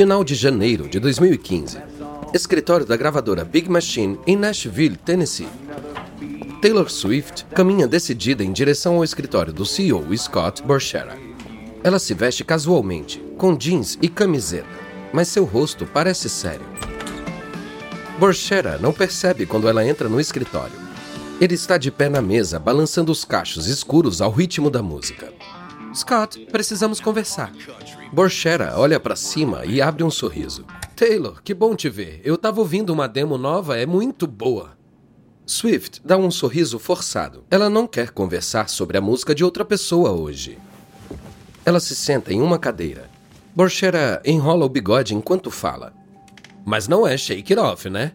Final de janeiro de 2015. Escritório da gravadora Big Machine em Nashville, Tennessee. Taylor Swift caminha decidida em direção ao escritório do CEO Scott Borchera. Ela se veste casualmente, com jeans e camiseta, mas seu rosto parece sério. Borchera não percebe quando ela entra no escritório. Ele está de pé na mesa, balançando os cachos escuros ao ritmo da música. Scott, precisamos conversar. Borchera olha para cima e abre um sorriso. Taylor, que bom te ver. Eu estava ouvindo uma demo nova, é muito boa. Swift dá um sorriso forçado. Ela não quer conversar sobre a música de outra pessoa hoje. Ela se senta em uma cadeira. Borchera enrola o bigode enquanto fala. Mas não é Shake It Off, né?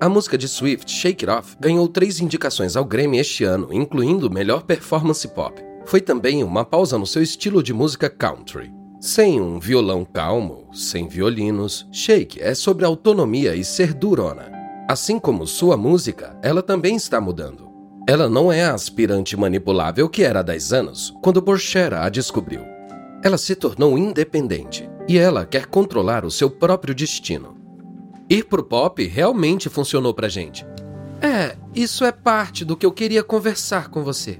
A música de Swift, Shake It Off, ganhou três indicações ao Grammy este ano, incluindo Melhor Performance Pop. Foi também uma pausa no seu estilo de música country. Sem um violão calmo, sem violinos, Shake é sobre autonomia e ser durona. Assim como sua música, ela também está mudando. Ela não é a aspirante manipulável que era há 10 anos, quando Borchera a descobriu. Ela se tornou independente e ela quer controlar o seu próprio destino. Ir pro pop realmente funcionou pra gente. É, isso é parte do que eu queria conversar com você.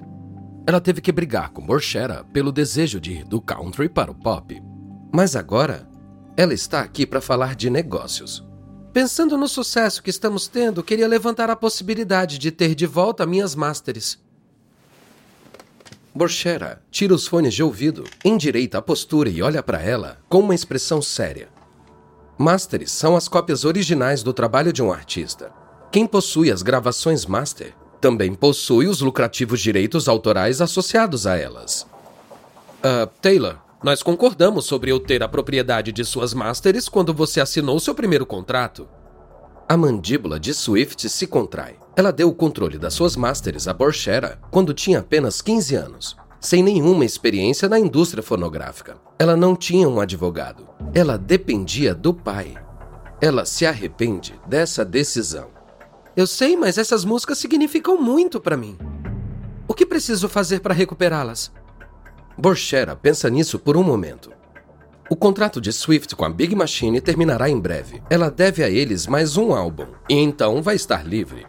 Ela teve que brigar com Borchera pelo desejo de ir do country para o pop. Mas agora, ela está aqui para falar de negócios. Pensando no sucesso que estamos tendo, queria levantar a possibilidade de ter de volta minhas masters. Borchera tira os fones de ouvido, endireita a postura e olha para ela com uma expressão séria. Masters são as cópias originais do trabalho de um artista. Quem possui as gravações master também possui os lucrativos direitos autorais associados a elas. Uh, Taylor, nós concordamos sobre eu ter a propriedade de suas masters quando você assinou seu primeiro contrato. A mandíbula de Swift se contrai. Ela deu o controle das suas masters a Borchera quando tinha apenas 15 anos, sem nenhuma experiência na indústria fonográfica. Ela não tinha um advogado. Ela dependia do pai. Ela se arrepende dessa decisão. Eu sei, mas essas músicas significam muito para mim. O que preciso fazer para recuperá-las? Borchera pensa nisso por um momento. O contrato de Swift com a Big Machine terminará em breve. Ela deve a eles mais um álbum e então vai estar livre.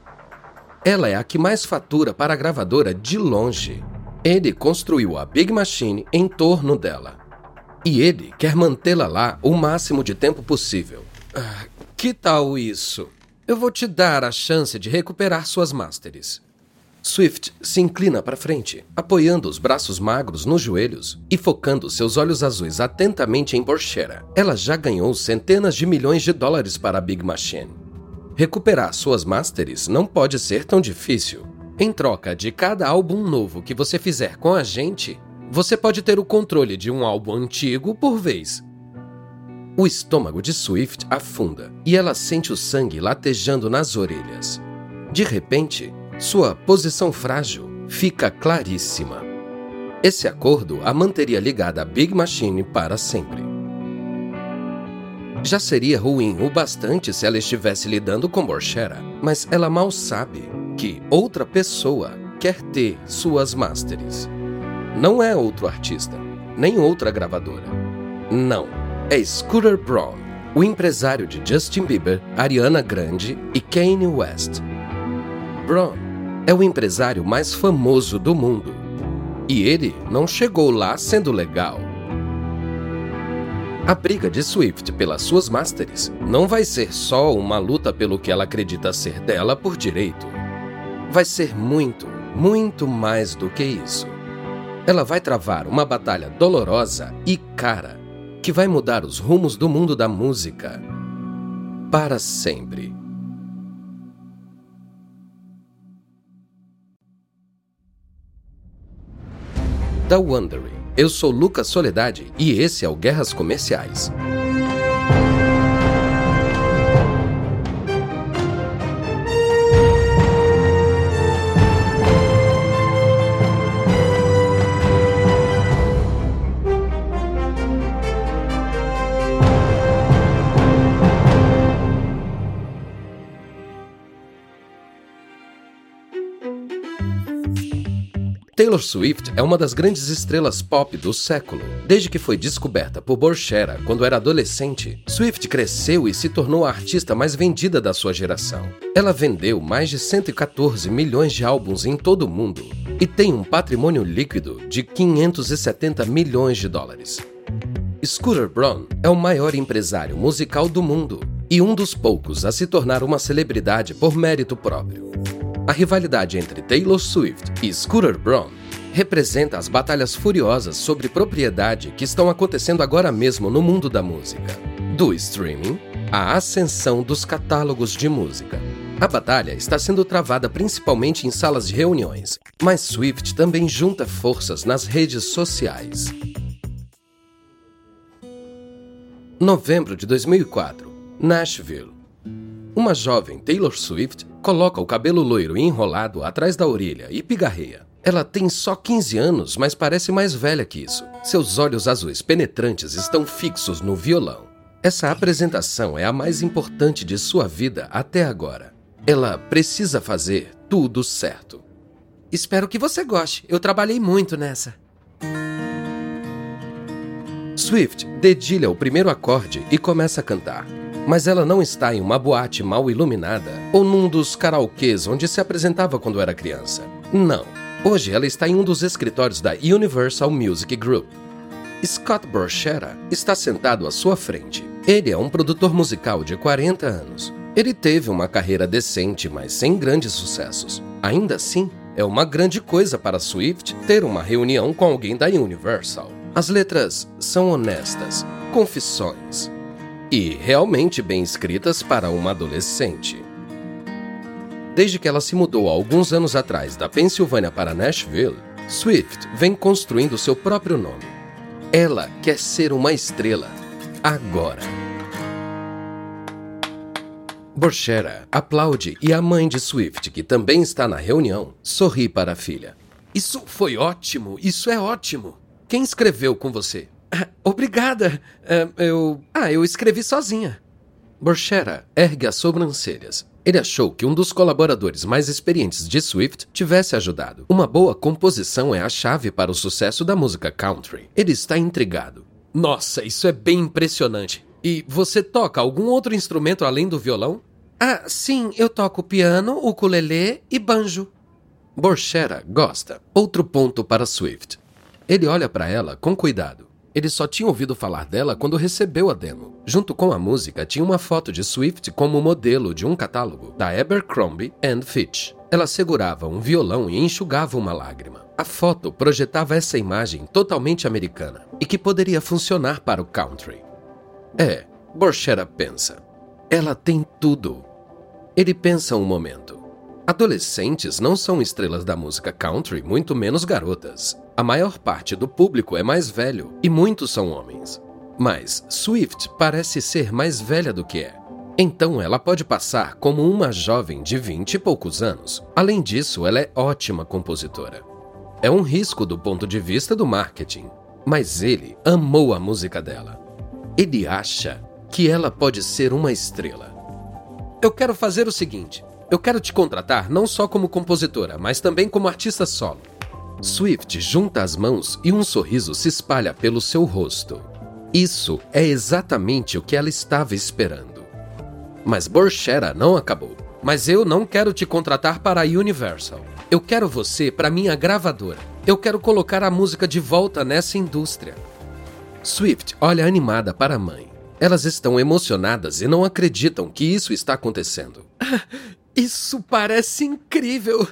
Ela é a que mais fatura para a gravadora de longe. Ele construiu a Big Machine em torno dela. E ele quer mantê-la lá o máximo de tempo possível. Ah, que tal isso? Eu vou te dar a chance de recuperar suas masters. Swift se inclina para frente, apoiando os braços magros nos joelhos e focando seus olhos azuis atentamente em Borchera. Ela já ganhou centenas de milhões de dólares para a Big Machine. Recuperar suas masters não pode ser tão difícil. Em troca de cada álbum novo que você fizer com a gente, você pode ter o controle de um álbum antigo por vez. O estômago de Swift afunda e ela sente o sangue latejando nas orelhas. De repente, sua posição frágil fica claríssima. Esse acordo a manteria ligada à Big Machine para sempre. Já seria ruim o bastante se ela estivesse lidando com Borchera, mas ela mal sabe que outra pessoa quer ter suas masters. Não é outro artista, nem outra gravadora. Não, é Scooter Braun, o empresário de Justin Bieber, Ariana Grande e Kanye West. Braun é o empresário mais famoso do mundo. E ele não chegou lá sendo legal. A briga de Swift pelas suas masters não vai ser só uma luta pelo que ela acredita ser dela por direito. Vai ser muito, muito mais do que isso. Ela vai travar uma batalha dolorosa e cara que vai mudar os rumos do mundo da música para sempre. Da Wondering eu sou Lucas Soledade e esse é o Guerras Comerciais. Taylor Swift é uma das grandes estrelas pop do século. Desde que foi descoberta por Borchera quando era adolescente, Swift cresceu e se tornou a artista mais vendida da sua geração. Ela vendeu mais de 114 milhões de álbuns em todo o mundo e tem um patrimônio líquido de 570 milhões de dólares. Scooter Braun é o maior empresário musical do mundo e um dos poucos a se tornar uma celebridade por mérito próprio. A rivalidade entre Taylor Swift e Scooter Braun representa as batalhas furiosas sobre propriedade que estão acontecendo agora mesmo no mundo da música. Do streaming à ascensão dos catálogos de música. A batalha está sendo travada principalmente em salas de reuniões, mas Swift também junta forças nas redes sociais. Novembro de 2004, Nashville. Uma jovem Taylor Swift coloca o cabelo loiro enrolado atrás da orelha e pigarreia. Ela tem só 15 anos, mas parece mais velha que isso. Seus olhos azuis penetrantes estão fixos no violão. Essa apresentação é a mais importante de sua vida até agora. Ela precisa fazer tudo certo. Espero que você goste. Eu trabalhei muito nessa. Swift dedilha o primeiro acorde e começa a cantar mas ela não está em uma boate mal iluminada ou num dos karaokês onde se apresentava quando era criança. Não. Hoje ela está em um dos escritórios da Universal Music Group. Scott Borchera está sentado à sua frente. Ele é um produtor musical de 40 anos. Ele teve uma carreira decente, mas sem grandes sucessos. Ainda assim, é uma grande coisa para Swift ter uma reunião com alguém da Universal. As letras são honestas, confissões, e realmente bem escritas para uma adolescente. Desde que ela se mudou há alguns anos atrás da Pensilvânia para Nashville, Swift vem construindo seu próprio nome. Ela quer ser uma estrela agora. Borchera aplaude e a mãe de Swift, que também está na reunião, sorri para a filha. Isso foi ótimo, isso é ótimo. Quem escreveu com você? Obrigada. Uh, eu. Ah, eu escrevi sozinha. Borchera ergue as sobrancelhas. Ele achou que um dos colaboradores mais experientes de Swift tivesse ajudado. Uma boa composição é a chave para o sucesso da música country. Ele está intrigado. Nossa, isso é bem impressionante. E você toca algum outro instrumento além do violão? Ah, sim, eu toco piano, ukulele e banjo. Borchera gosta. Outro ponto para Swift. Ele olha para ela com cuidado. Ele só tinha ouvido falar dela quando recebeu a demo. Junto com a música tinha uma foto de Swift como modelo de um catálogo da Abercrombie Fitch. Ela segurava um violão e enxugava uma lágrima. A foto projetava essa imagem totalmente americana e que poderia funcionar para o country. É, Borchera pensa. Ela tem tudo. Ele pensa um momento. Adolescentes não são estrelas da música country, muito menos garotas. A maior parte do público é mais velho e muitos são homens. Mas Swift parece ser mais velha do que é. Então ela pode passar como uma jovem de vinte e poucos anos. Além disso, ela é ótima compositora. É um risco do ponto de vista do marketing, mas ele amou a música dela. Ele acha que ela pode ser uma estrela. Eu quero fazer o seguinte: eu quero te contratar não só como compositora, mas também como artista solo. Swift junta as mãos e um sorriso se espalha pelo seu rosto. Isso é exatamente o que ela estava esperando. Mas Borchera não acabou. Mas eu não quero te contratar para a Universal. Eu quero você para minha gravadora. Eu quero colocar a música de volta nessa indústria. Swift olha animada para a mãe. Elas estão emocionadas e não acreditam que isso está acontecendo. Isso parece incrível!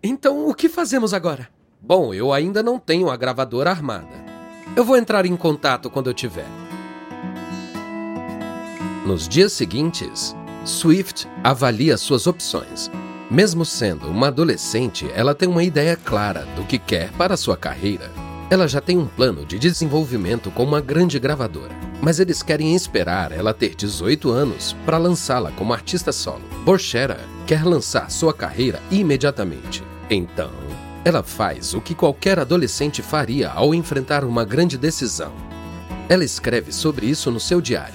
Então, o que fazemos agora? Bom, eu ainda não tenho a gravadora armada. Eu vou entrar em contato quando eu tiver. Nos dias seguintes, Swift avalia suas opções. Mesmo sendo uma adolescente, ela tem uma ideia clara do que quer para sua carreira. Ela já tem um plano de desenvolvimento com uma grande gravadora, mas eles querem esperar ela ter 18 anos para lançá-la como artista solo. Borchera quer lançar sua carreira imediatamente. Então, ela faz o que qualquer adolescente faria ao enfrentar uma grande decisão. Ela escreve sobre isso no seu diário.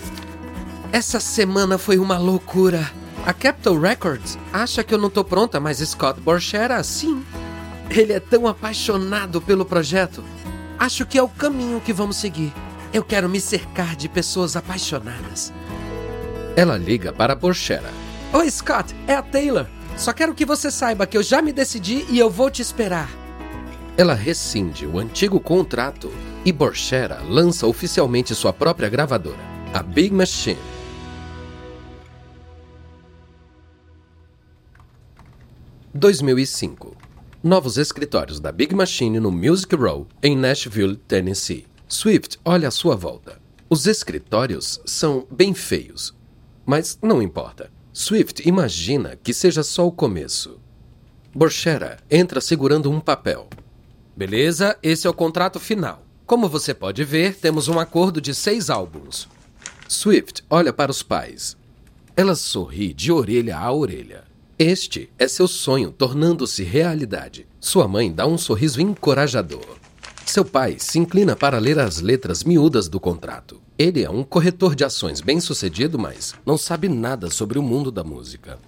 Essa semana foi uma loucura. A Capitol Records acha que eu não tô pronta, mas Scott Borchera sim. Ele é tão apaixonado pelo projeto. Acho que é o caminho que vamos seguir. Eu quero me cercar de pessoas apaixonadas. Ela liga para Borchera. Oi, Scott, é a Taylor. Só quero que você saiba que eu já me decidi e eu vou te esperar. Ela rescinde o antigo contrato e Borchera lança oficialmente sua própria gravadora, a Big Machine. (2005) Novos escritórios da Big Machine no Music Row, em Nashville, Tennessee. Swift olha à sua volta. Os escritórios são bem feios, mas não importa. Swift imagina que seja só o começo. Borchera entra segurando um papel. Beleza, esse é o contrato final. Como você pode ver, temos um acordo de seis álbuns. Swift olha para os pais. Ela sorri de orelha a orelha. Este é seu sonho tornando-se realidade. Sua mãe dá um sorriso encorajador. Seu pai se inclina para ler as letras miúdas do contrato. Ele é um corretor de ações bem-sucedido, mas não sabe nada sobre o mundo da música.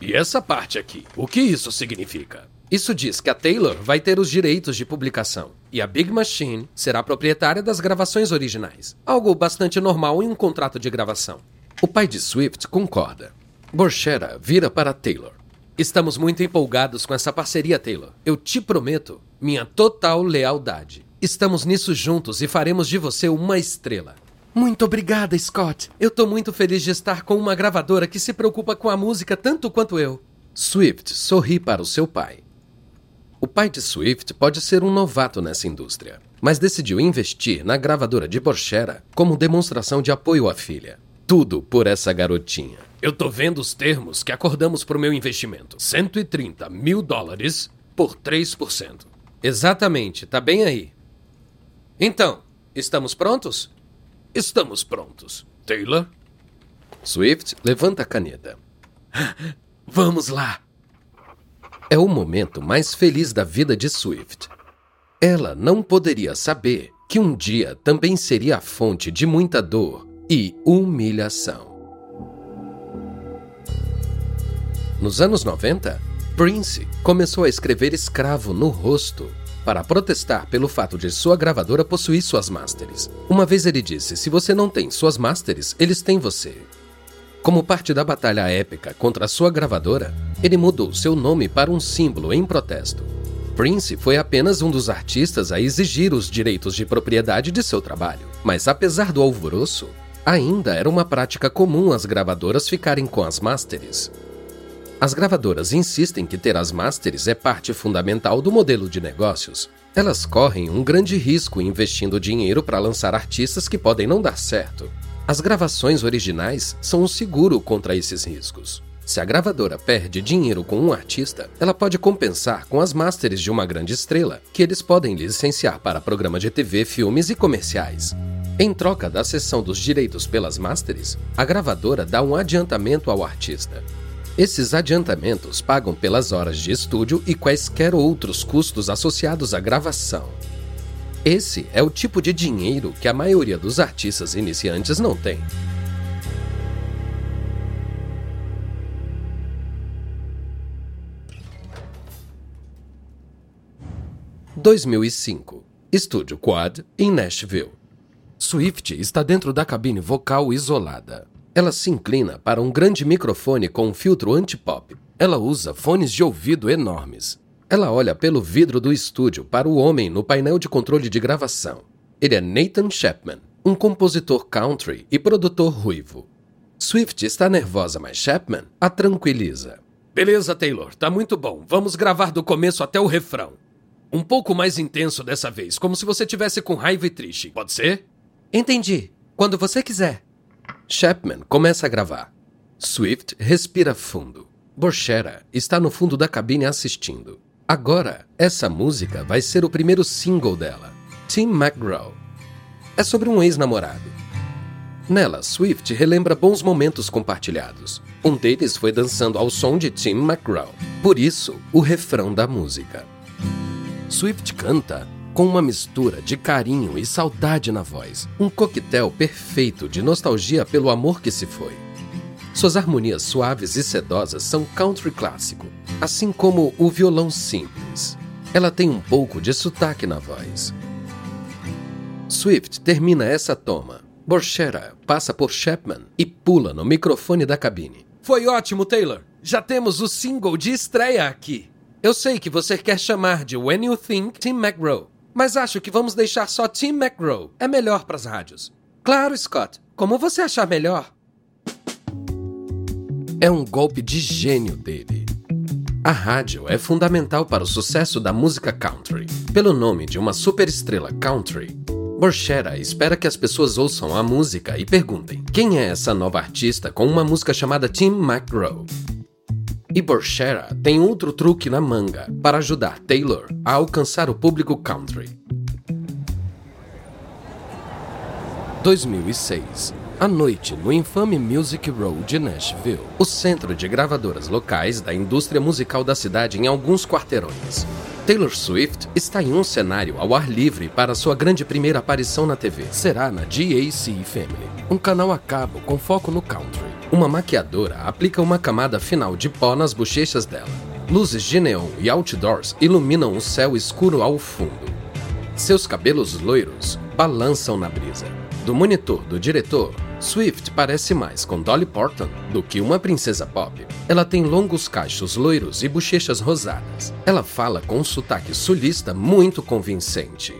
E essa parte aqui, o que isso significa? Isso diz que a Taylor vai ter os direitos de publicação e a Big Machine será proprietária das gravações originais. Algo bastante normal em um contrato de gravação. O pai de Swift concorda. Borchera vira para Taylor. Estamos muito empolgados com essa parceria, Taylor. Eu te prometo minha total lealdade. Estamos nisso juntos e faremos de você uma estrela. Muito obrigada, Scott. Eu tô muito feliz de estar com uma gravadora que se preocupa com a música tanto quanto eu. Swift sorri para o seu pai. O pai de Swift pode ser um novato nessa indústria, mas decidiu investir na gravadora de Borchera como demonstração de apoio à filha. Tudo por essa garotinha. Eu tô vendo os termos que acordamos para o meu investimento: 130 mil dólares por 3%. Exatamente, tá bem aí. Então, estamos prontos? Estamos prontos. Taylor? Swift levanta a caneta. Vamos lá! É o momento mais feliz da vida de Swift. Ela não poderia saber que um dia também seria a fonte de muita dor e humilhação. Nos anos 90, Prince começou a escrever escravo no rosto para protestar pelo fato de sua gravadora possuir suas masters. Uma vez ele disse: Se você não tem suas masters, eles têm você. Como parte da batalha épica contra sua gravadora, ele mudou seu nome para um símbolo em protesto. Prince foi apenas um dos artistas a exigir os direitos de propriedade de seu trabalho, mas apesar do alvoroço, ainda era uma prática comum as gravadoras ficarem com as masters. As gravadoras insistem que ter as masters é parte fundamental do modelo de negócios. Elas correm um grande risco investindo dinheiro para lançar artistas que podem não dar certo. As gravações originais são um seguro contra esses riscos. Se a gravadora perde dinheiro com um artista, ela pode compensar com as masters de uma grande estrela, que eles podem licenciar para programa de TV, filmes e comerciais. Em troca da cessão dos direitos pelas masters, a gravadora dá um adiantamento ao artista. Esses adiantamentos pagam pelas horas de estúdio e quaisquer outros custos associados à gravação. Esse é o tipo de dinheiro que a maioria dos artistas iniciantes não tem. (2005) Estúdio Quad em Nashville. Swift está dentro da cabine vocal isolada. Ela se inclina para um grande microfone com um filtro anti-pop. Ela usa fones de ouvido enormes. Ela olha pelo vidro do estúdio para o homem no painel de controle de gravação. Ele é Nathan Chapman, um compositor country e produtor ruivo. Swift está nervosa, mas Chapman a tranquiliza. Beleza, Taylor, tá muito bom. Vamos gravar do começo até o refrão. Um pouco mais intenso dessa vez, como se você tivesse com raiva e triste. Pode ser? Entendi. Quando você quiser. Chapman começa a gravar. Swift respira fundo. Borchera está no fundo da cabine assistindo. Agora, essa música vai ser o primeiro single dela, Tim McGraw. É sobre um ex-namorado. Nela, Swift relembra bons momentos compartilhados. Um deles foi dançando ao som de Tim McGraw. Por isso, o refrão da música. Swift canta com uma mistura de carinho e saudade na voz, um coquetel perfeito de nostalgia pelo amor que se foi. Suas harmonias suaves e sedosas são country clássico, assim como o violão simples. Ela tem um pouco de sotaque na voz. Swift termina essa toma. Borchera passa por Chapman e pula no microfone da cabine. Foi ótimo, Taylor. Já temos o single de estreia aqui. Eu sei que você quer chamar de When You Think Tim McGraw, mas acho que vamos deixar só Tim McGraw. É melhor para as rádios. Claro, Scott. Como você achar melhor. É um golpe de gênio dele. A rádio é fundamental para o sucesso da música country. Pelo nome de uma superestrela country, Borchera espera que as pessoas ouçam a música e perguntem: quem é essa nova artista com uma música chamada Tim McGraw? E Borchera tem outro truque na manga para ajudar Taylor a alcançar o público country. 2006 à noite no infame Music Row de Nashville, o centro de gravadoras locais da indústria musical da cidade em alguns quarteirões. Taylor Swift está em um cenário ao ar livre para sua grande primeira aparição na TV. Será na GAC Family, um canal a cabo com foco no country. Uma maquiadora aplica uma camada final de pó nas bochechas dela. Luzes de neon e outdoors iluminam o céu escuro ao fundo. Seus cabelos loiros balançam na brisa. Do monitor do diretor, Swift parece mais com Dolly Parton do que uma princesa pop. Ela tem longos cachos loiros e bochechas rosadas. Ela fala com um sotaque sulista muito convincente.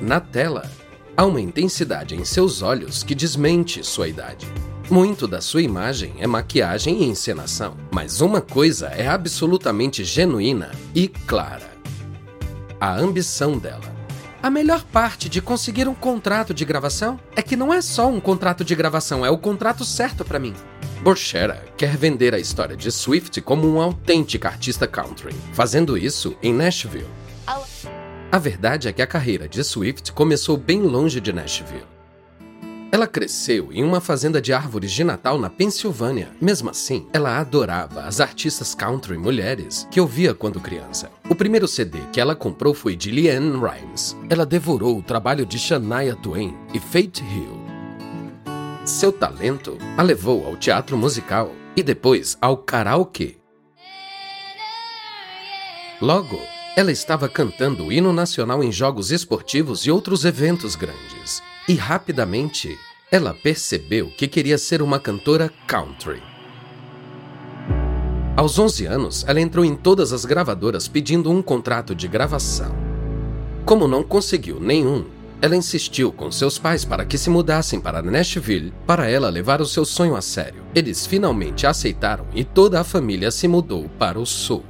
Na tela, há uma intensidade em seus olhos que desmente sua idade. Muito da sua imagem é maquiagem e encenação, mas uma coisa é absolutamente genuína e clara: a ambição dela. A melhor parte de conseguir um contrato de gravação é que não é só um contrato de gravação, é o contrato certo para mim. Borchera quer vender a história de Swift como um autêntico artista country, fazendo isso em Nashville. A verdade é que a carreira de Swift começou bem longe de Nashville. Ela cresceu em uma fazenda de árvores de Natal na Pensilvânia. Mesmo assim, ela adorava as artistas country mulheres que ouvia quando criança. O primeiro CD que ela comprou foi de Leanne Rimes. Ela devorou o trabalho de Shania Twain e Faith Hill. Seu talento a levou ao teatro musical e depois ao karaokê. Logo, ela estava cantando o hino nacional em jogos esportivos e outros eventos grandes. E rapidamente, ela percebeu que queria ser uma cantora country. Aos 11 anos, ela entrou em todas as gravadoras pedindo um contrato de gravação. Como não conseguiu nenhum, ela insistiu com seus pais para que se mudassem para Nashville para ela levar o seu sonho a sério. Eles finalmente aceitaram e toda a família se mudou para o sul.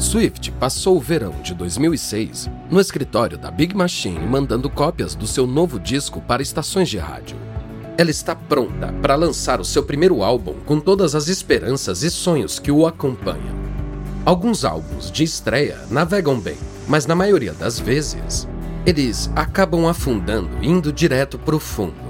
Swift passou o verão de 2006 no escritório da Big Machine mandando cópias do seu novo disco para estações de rádio. Ela está pronta para lançar o seu primeiro álbum com todas as esperanças e sonhos que o acompanham. Alguns álbuns de estreia navegam bem, mas na maioria das vezes, eles acabam afundando indo direto para o fundo.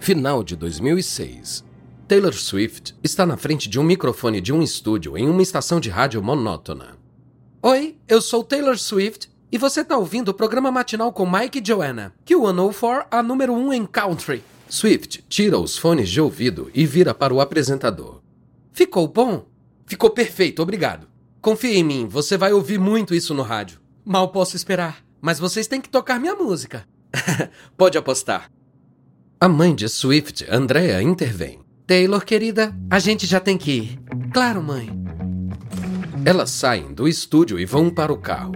Final de 2006. Taylor Swift está na frente de um microfone de um estúdio em uma estação de rádio monótona. Oi, eu sou Taylor Swift e você está ouvindo o programa matinal com Mike e Joanna, que o 104 a número 1 em country. Swift tira os fones de ouvido e vira para o apresentador. Ficou bom? Ficou perfeito, obrigado. Confie em mim, você vai ouvir muito isso no rádio. Mal posso esperar, mas vocês têm que tocar minha música. Pode apostar. A mãe de Swift, Andrea, intervém. Taylor, querida, a gente já tem que ir. Claro, mãe. Elas saem do estúdio e vão para o carro.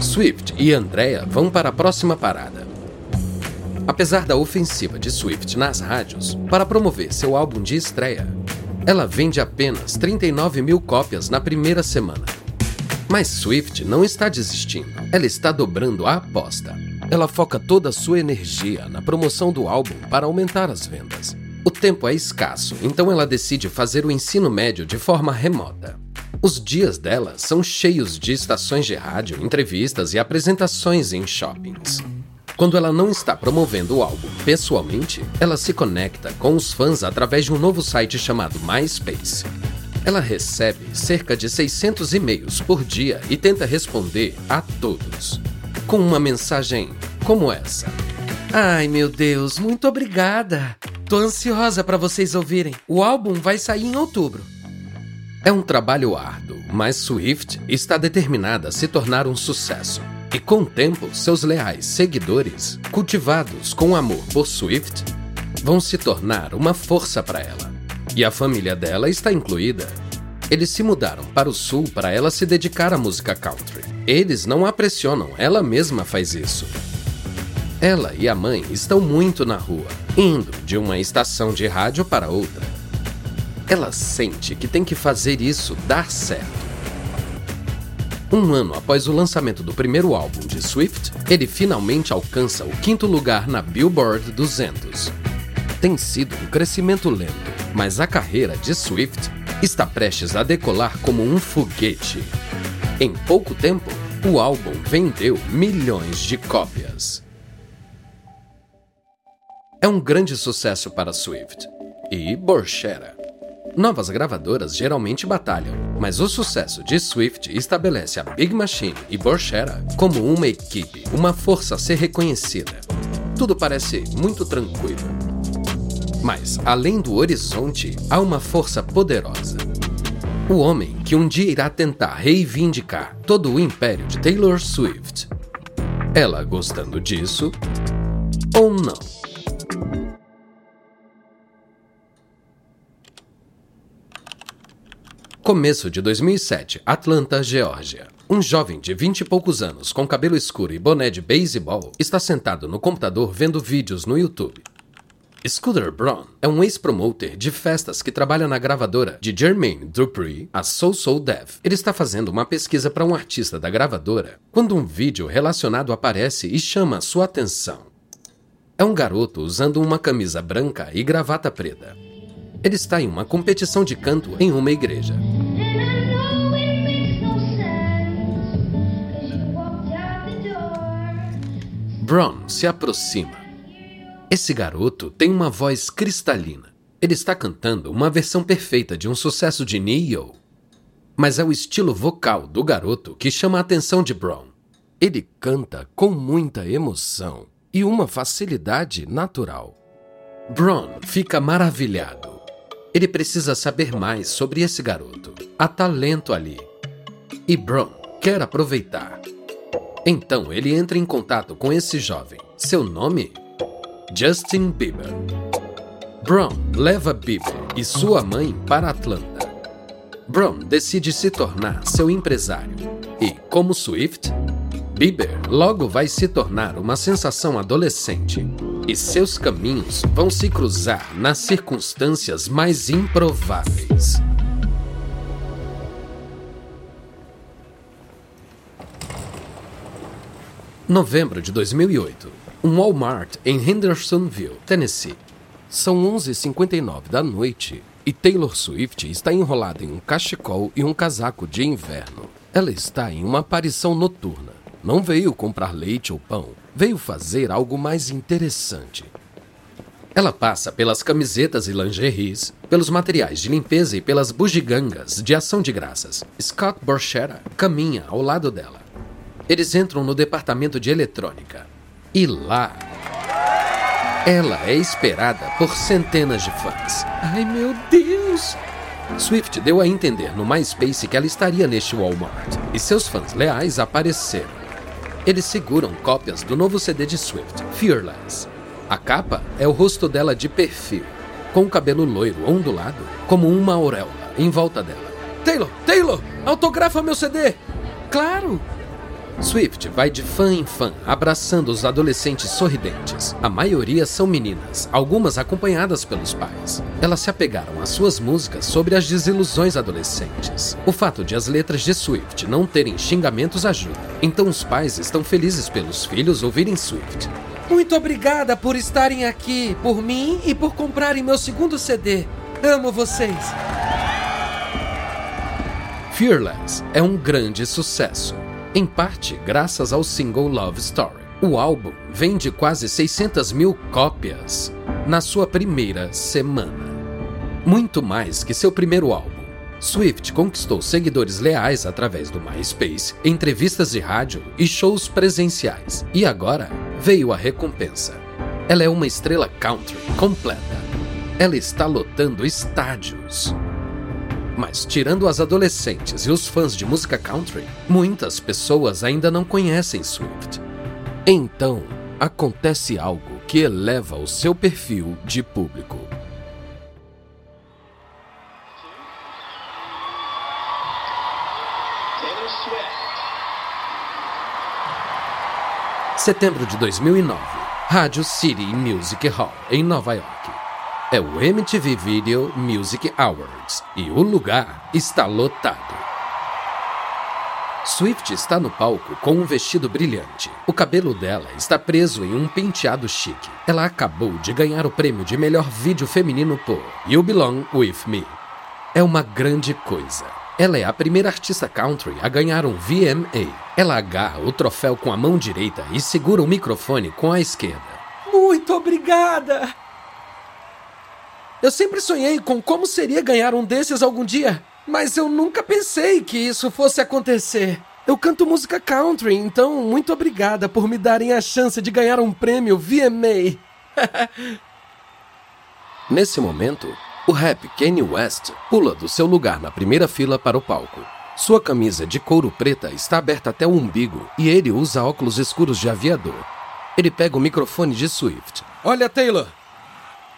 Swift e Andrea vão para a próxima parada. Apesar da ofensiva de Swift nas rádios para promover seu álbum de estreia, ela vende apenas 39 mil cópias na primeira semana. Mas Swift não está desistindo, ela está dobrando a aposta. Ela foca toda a sua energia na promoção do álbum para aumentar as vendas. O tempo é escasso, então ela decide fazer o ensino médio de forma remota. Os dias dela são cheios de estações de rádio, entrevistas e apresentações em shoppings. Quando ela não está promovendo o álbum pessoalmente, ela se conecta com os fãs através de um novo site chamado MySpace. Ela recebe cerca de 600 e-mails por dia e tenta responder a todos. Com uma mensagem como essa: Ai meu Deus, muito obrigada! Tô ansiosa para vocês ouvirem. O álbum vai sair em outubro. É um trabalho árduo, mas Swift está determinada a se tornar um sucesso. E com o tempo, seus leais seguidores, cultivados com amor por Swift, vão se tornar uma força para ela. E a família dela está incluída. Eles se mudaram para o sul para ela se dedicar à música country. Eles não a pressionam, ela mesma faz isso. Ela e a mãe estão muito na rua, indo de uma estação de rádio para outra. Ela sente que tem que fazer isso dar certo. Um ano após o lançamento do primeiro álbum de Swift, ele finalmente alcança o quinto lugar na Billboard 200. Tem sido um crescimento lento, mas a carreira de Swift está prestes a decolar como um foguete. Em pouco tempo, o álbum vendeu milhões de cópias. É um grande sucesso para Swift e Borchera. Novas gravadoras geralmente batalham, mas o sucesso de Swift estabelece a Big Machine e Borchera como uma equipe, uma força a ser reconhecida. Tudo parece muito tranquilo. Mas, além do horizonte, há uma força poderosa. O homem que um dia irá tentar reivindicar todo o império de Taylor Swift. Ela gostando disso ou não. Começo de 2007, Atlanta, Geórgia. Um jovem de vinte e poucos anos, com cabelo escuro e boné de beisebol, está sentado no computador vendo vídeos no YouTube. Scooter Braun é um ex-promoter de festas que trabalha na gravadora de Jermaine Dupri, a Soul Soul Dev. Ele está fazendo uma pesquisa para um artista da gravadora quando um vídeo relacionado aparece e chama sua atenção. É um garoto usando uma camisa branca e gravata preta. Ele está em uma competição de canto em uma igreja. Braun se aproxima esse garoto tem uma voz cristalina. Ele está cantando uma versão perfeita de um sucesso de Neo. Mas é o estilo vocal do garoto que chama a atenção de Brown. Ele canta com muita emoção e uma facilidade natural. Brown fica maravilhado. Ele precisa saber mais sobre esse garoto. Há talento ali. E Brown quer aproveitar. Então ele entra em contato com esse jovem. Seu nome Justin Bieber. Brown leva Bieber e sua mãe para Atlanta. Brown decide se tornar seu empresário e, como Swift, Bieber logo vai se tornar uma sensação adolescente e seus caminhos vão se cruzar nas circunstâncias mais improváveis. Novembro de 2008 um Walmart em Hendersonville, Tennessee. São 11h59 da noite e Taylor Swift está enrolada em um cachecol e um casaco de inverno. Ela está em uma aparição noturna. Não veio comprar leite ou pão, veio fazer algo mais interessante. Ela passa pelas camisetas e lingeries, pelos materiais de limpeza e pelas bugigangas de ação de graças. Scott Borchera caminha ao lado dela. Eles entram no departamento de eletrônica. E lá, ela é esperada por centenas de fãs. Ai meu Deus! Swift deu a entender no MySpace que ela estaria neste Walmart e seus fãs leais apareceram. Eles seguram cópias do novo CD de Swift, Fearless. A capa é o rosto dela de perfil, com o cabelo loiro ondulado, como uma auréola em volta dela. Taylor, Taylor, autografa meu CD! Claro! Swift vai de fã em fã, abraçando os adolescentes sorridentes. A maioria são meninas, algumas acompanhadas pelos pais. Elas se apegaram às suas músicas sobre as desilusões adolescentes. O fato de as letras de Swift não terem xingamentos ajuda. Então os pais estão felizes pelos filhos ouvirem Swift. Muito obrigada por estarem aqui, por mim e por comprarem meu segundo CD. Amo vocês. Fearless é um grande sucesso em parte graças ao single Love Story. O álbum vende quase 600 mil cópias na sua primeira semana. Muito mais que seu primeiro álbum. Swift conquistou seguidores leais através do MySpace, entrevistas de rádio e shows presenciais. E agora veio a recompensa. Ela é uma estrela country completa. Ela está lotando estádios. Mas, tirando as adolescentes e os fãs de música country, muitas pessoas ainda não conhecem Swift. Então, acontece algo que eleva o seu perfil de público. Setembro de 2009. Rádio City Music Hall, em Nova York. É o MTV Video Music Awards e o lugar está lotado. Swift está no palco com um vestido brilhante. O cabelo dela está preso em um penteado chique. Ela acabou de ganhar o prêmio de melhor vídeo feminino por You Belong With Me. É uma grande coisa. Ela é a primeira artista country a ganhar um VMA. Ela agarra o troféu com a mão direita e segura o microfone com a esquerda. Muito obrigada! Eu sempre sonhei com como seria ganhar um desses algum dia, mas eu nunca pensei que isso fosse acontecer. Eu canto música country, então muito obrigada por me darem a chance de ganhar um prêmio VMA. Nesse momento, o rap Kanye West pula do seu lugar na primeira fila para o palco. Sua camisa de couro preta está aberta até o umbigo e ele usa óculos escuros de aviador. Ele pega o microfone de Swift. Olha, Taylor,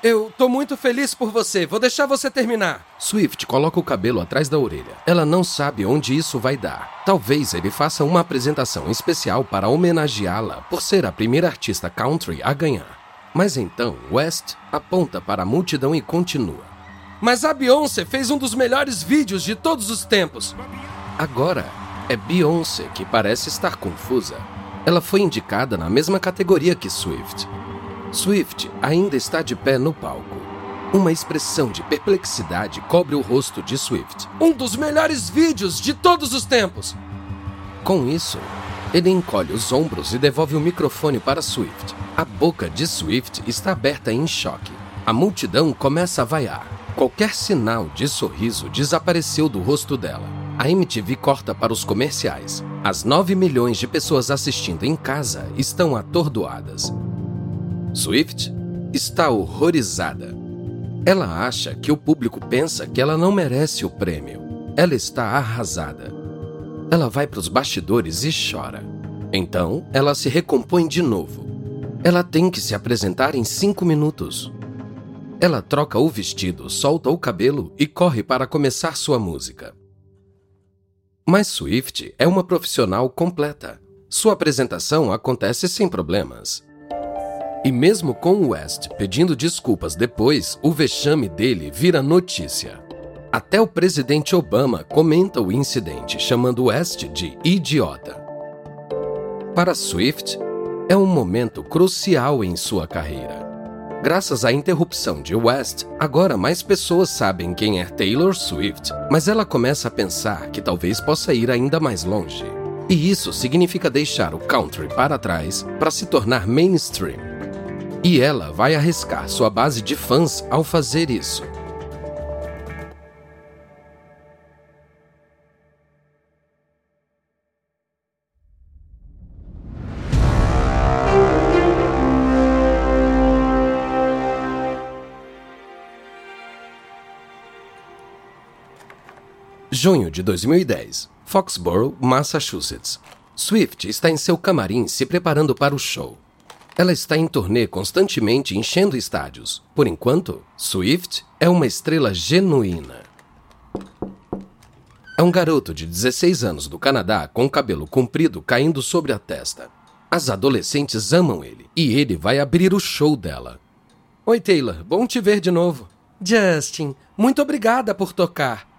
eu tô muito feliz por você. Vou deixar você terminar. Swift coloca o cabelo atrás da orelha. Ela não sabe onde isso vai dar. Talvez ele faça uma apresentação especial para homenageá-la por ser a primeira artista country a ganhar. Mas então West aponta para a multidão e continua. Mas a Beyoncé fez um dos melhores vídeos de todos os tempos. Agora é Beyoncé que parece estar confusa. Ela foi indicada na mesma categoria que Swift. Swift ainda está de pé no palco. Uma expressão de perplexidade cobre o rosto de Swift. Um dos melhores vídeos de todos os tempos! Com isso, ele encolhe os ombros e devolve o microfone para Swift. A boca de Swift está aberta em choque. A multidão começa a vaiar. Qualquer sinal de sorriso desapareceu do rosto dela. A MTV corta para os comerciais. As 9 milhões de pessoas assistindo em casa estão atordoadas. Swift está horrorizada. Ela acha que o público pensa que ela não merece o prêmio. Ela está arrasada. Ela vai para os bastidores e chora. Então, ela se recompõe de novo. Ela tem que se apresentar em cinco minutos. Ela troca o vestido, solta o cabelo e corre para começar sua música. Mas Swift é uma profissional completa. Sua apresentação acontece sem problemas. E mesmo com West pedindo desculpas depois, o vexame dele vira notícia. Até o presidente Obama comenta o incidente, chamando West de idiota. Para Swift, é um momento crucial em sua carreira. Graças à interrupção de West, agora mais pessoas sabem quem é Taylor Swift, mas ela começa a pensar que talvez possa ir ainda mais longe. E isso significa deixar o country para trás para se tornar mainstream. E ela vai arriscar sua base de fãs ao fazer isso. Junho de 2010, Foxborough, Massachusetts. Swift está em seu camarim se preparando para o show. Ela está em turnê constantemente enchendo estádios. Por enquanto, Swift é uma estrela genuína. É um garoto de 16 anos do Canadá com cabelo comprido caindo sobre a testa. As adolescentes amam ele e ele vai abrir o show dela. Oi, Taylor. Bom te ver de novo. Justin, muito obrigada por tocar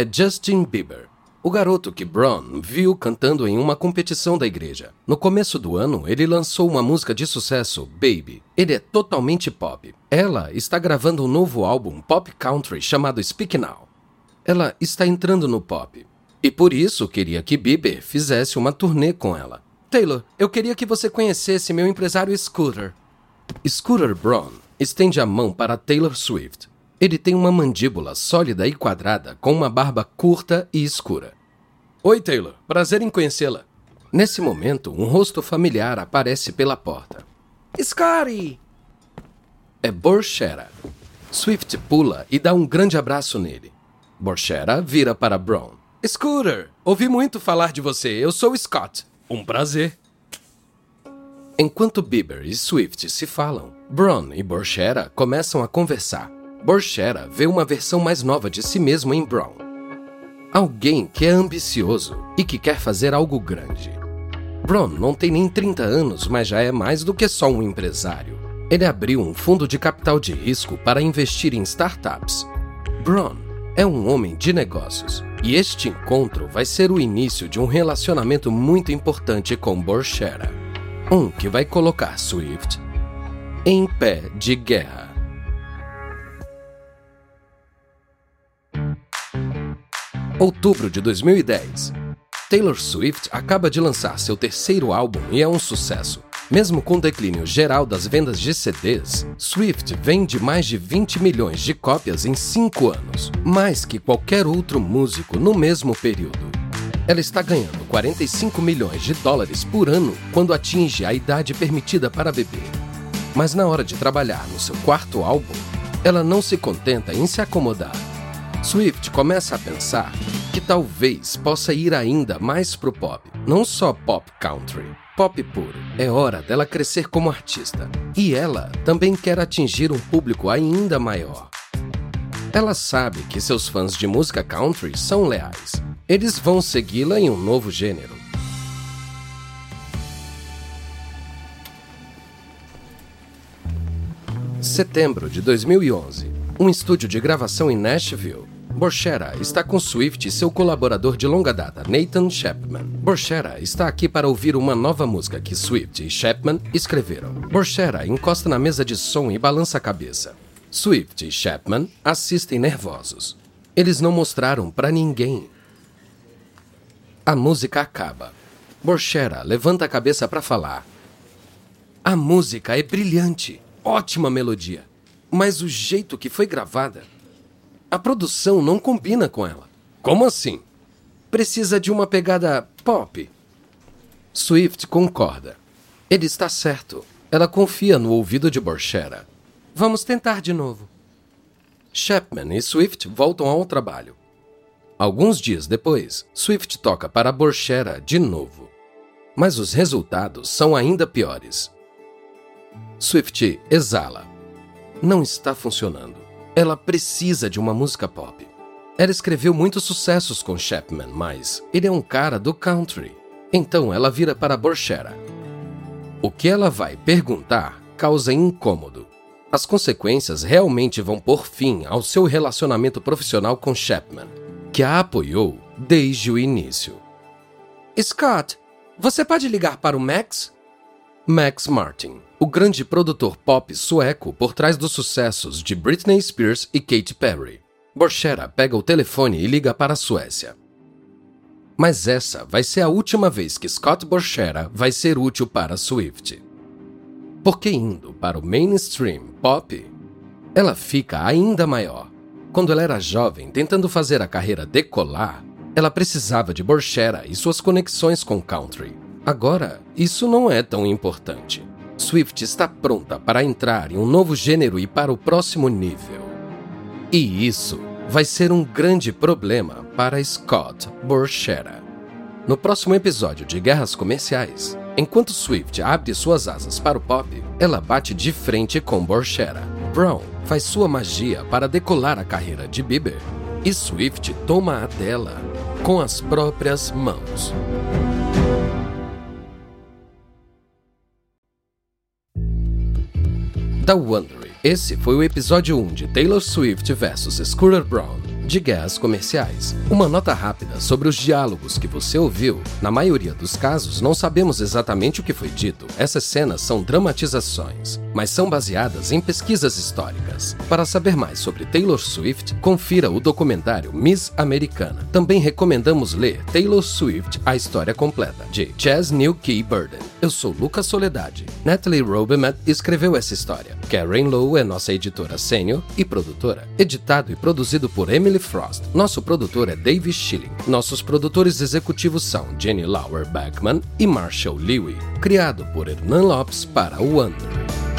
é Justin Bieber, o garoto que Braun viu cantando em uma competição da igreja. No começo do ano, ele lançou uma música de sucesso, Baby. Ele é totalmente pop. Ela está gravando um novo álbum pop country chamado Speak Now. Ela está entrando no pop. E por isso queria que Bieber fizesse uma turnê com ela. Taylor, eu queria que você conhecesse meu empresário Scooter. Scooter Braun estende a mão para Taylor Swift. Ele tem uma mandíbula sólida e quadrada, com uma barba curta e escura. Oi, Taylor. Prazer em conhecê-la. Nesse momento, um rosto familiar aparece pela porta. Scotty! É Borchera. Swift pula e dá um grande abraço nele. Borchera vira para Brown. Scooter, ouvi muito falar de você. Eu sou Scott. Um prazer. Enquanto Bieber e Swift se falam, Brown e Borchera começam a conversar. Borchera vê uma versão mais nova de si mesmo em Brown. Alguém que é ambicioso e que quer fazer algo grande. Brown não tem nem 30 anos, mas já é mais do que só um empresário. Ele abriu um fundo de capital de risco para investir em startups. Brown é um homem de negócios e este encontro vai ser o início de um relacionamento muito importante com Borchera. Um que vai colocar Swift em pé de guerra. Outubro de 2010. Taylor Swift acaba de lançar seu terceiro álbum e é um sucesso. Mesmo com o declínio geral das vendas de CDs, Swift vende mais de 20 milhões de cópias em 5 anos, mais que qualquer outro músico no mesmo período. Ela está ganhando 45 milhões de dólares por ano quando atinge a idade permitida para beber. Mas na hora de trabalhar no seu quarto álbum, ela não se contenta em se acomodar Swift começa a pensar que talvez possa ir ainda mais pro pop, não só pop country, pop puro. É hora dela crescer como artista. E ela também quer atingir um público ainda maior. Ela sabe que seus fãs de música country são leais. Eles vão segui-la em um novo gênero. Setembro de 2011 um estúdio de gravação em Nashville. Borchera está com Swift e seu colaborador de longa data, Nathan Chapman. Borchera está aqui para ouvir uma nova música que Swift e Chapman escreveram. Borchera encosta na mesa de som e balança a cabeça. Swift e Chapman assistem nervosos. Eles não mostraram para ninguém. A música acaba. Borchera levanta a cabeça para falar. A música é brilhante. Ótima melodia mas o jeito que foi gravada, a produção não combina com ela. Como assim? Precisa de uma pegada pop. Swift concorda. Ele está certo. Ela confia no ouvido de Borchera. Vamos tentar de novo. Chapman e Swift voltam ao trabalho. Alguns dias depois, Swift toca para Borchera de novo. Mas os resultados são ainda piores. Swift exala não está funcionando. Ela precisa de uma música pop. Ela escreveu muitos sucessos com Chapman, mas ele é um cara do country. Então ela vira para Borchera. O que ela vai perguntar causa incômodo. As consequências realmente vão pôr fim ao seu relacionamento profissional com Chapman, que a apoiou desde o início. Scott, você pode ligar para o Max? Max Martin o grande produtor pop sueco por trás dos sucessos de Britney Spears e Katy Perry. Borchera pega o telefone e liga para a Suécia. Mas essa vai ser a última vez que Scott Borchera vai ser útil para Swift. Porque indo para o mainstream pop, ela fica ainda maior. Quando ela era jovem, tentando fazer a carreira decolar, ela precisava de Borchera e suas conexões com country. Agora, isso não é tão importante. Swift está pronta para entrar em um novo gênero e para o próximo nível. E isso vai ser um grande problema para Scott Borchera. No próximo episódio de Guerras Comerciais, enquanto Swift abre suas asas para o pop, ela bate de frente com Borchera. Brown faz sua magia para decolar a carreira de Bieber e Swift toma a dela com as próprias mãos. Da Wondery. Esse foi o episódio 1 de Taylor Swift vs Scooter Brown, de Guerras Comerciais. Uma nota rápida sobre os diálogos que você ouviu. Na maioria dos casos, não sabemos exatamente o que foi dito. Essas cenas são dramatizações. mas são baseadas em pesquisas históricas. Para saber mais sobre Taylor Swift, confira o documentário Miss Americana. Também recomendamos ler Taylor Swift: A História Completa, de Chas New Key Burden. Eu sou Lucas Soledade. Natalie Robemat escreveu essa história. Karen Lowe é nossa editora sênior e produtora. Editado e produzido por Emily Frost. Nosso produtor é Dave Schilling. Nossos produtores executivos são Jenny Lauer Beckman e Marshall Lewy. Criado por Hernan Lopes para o Wonder.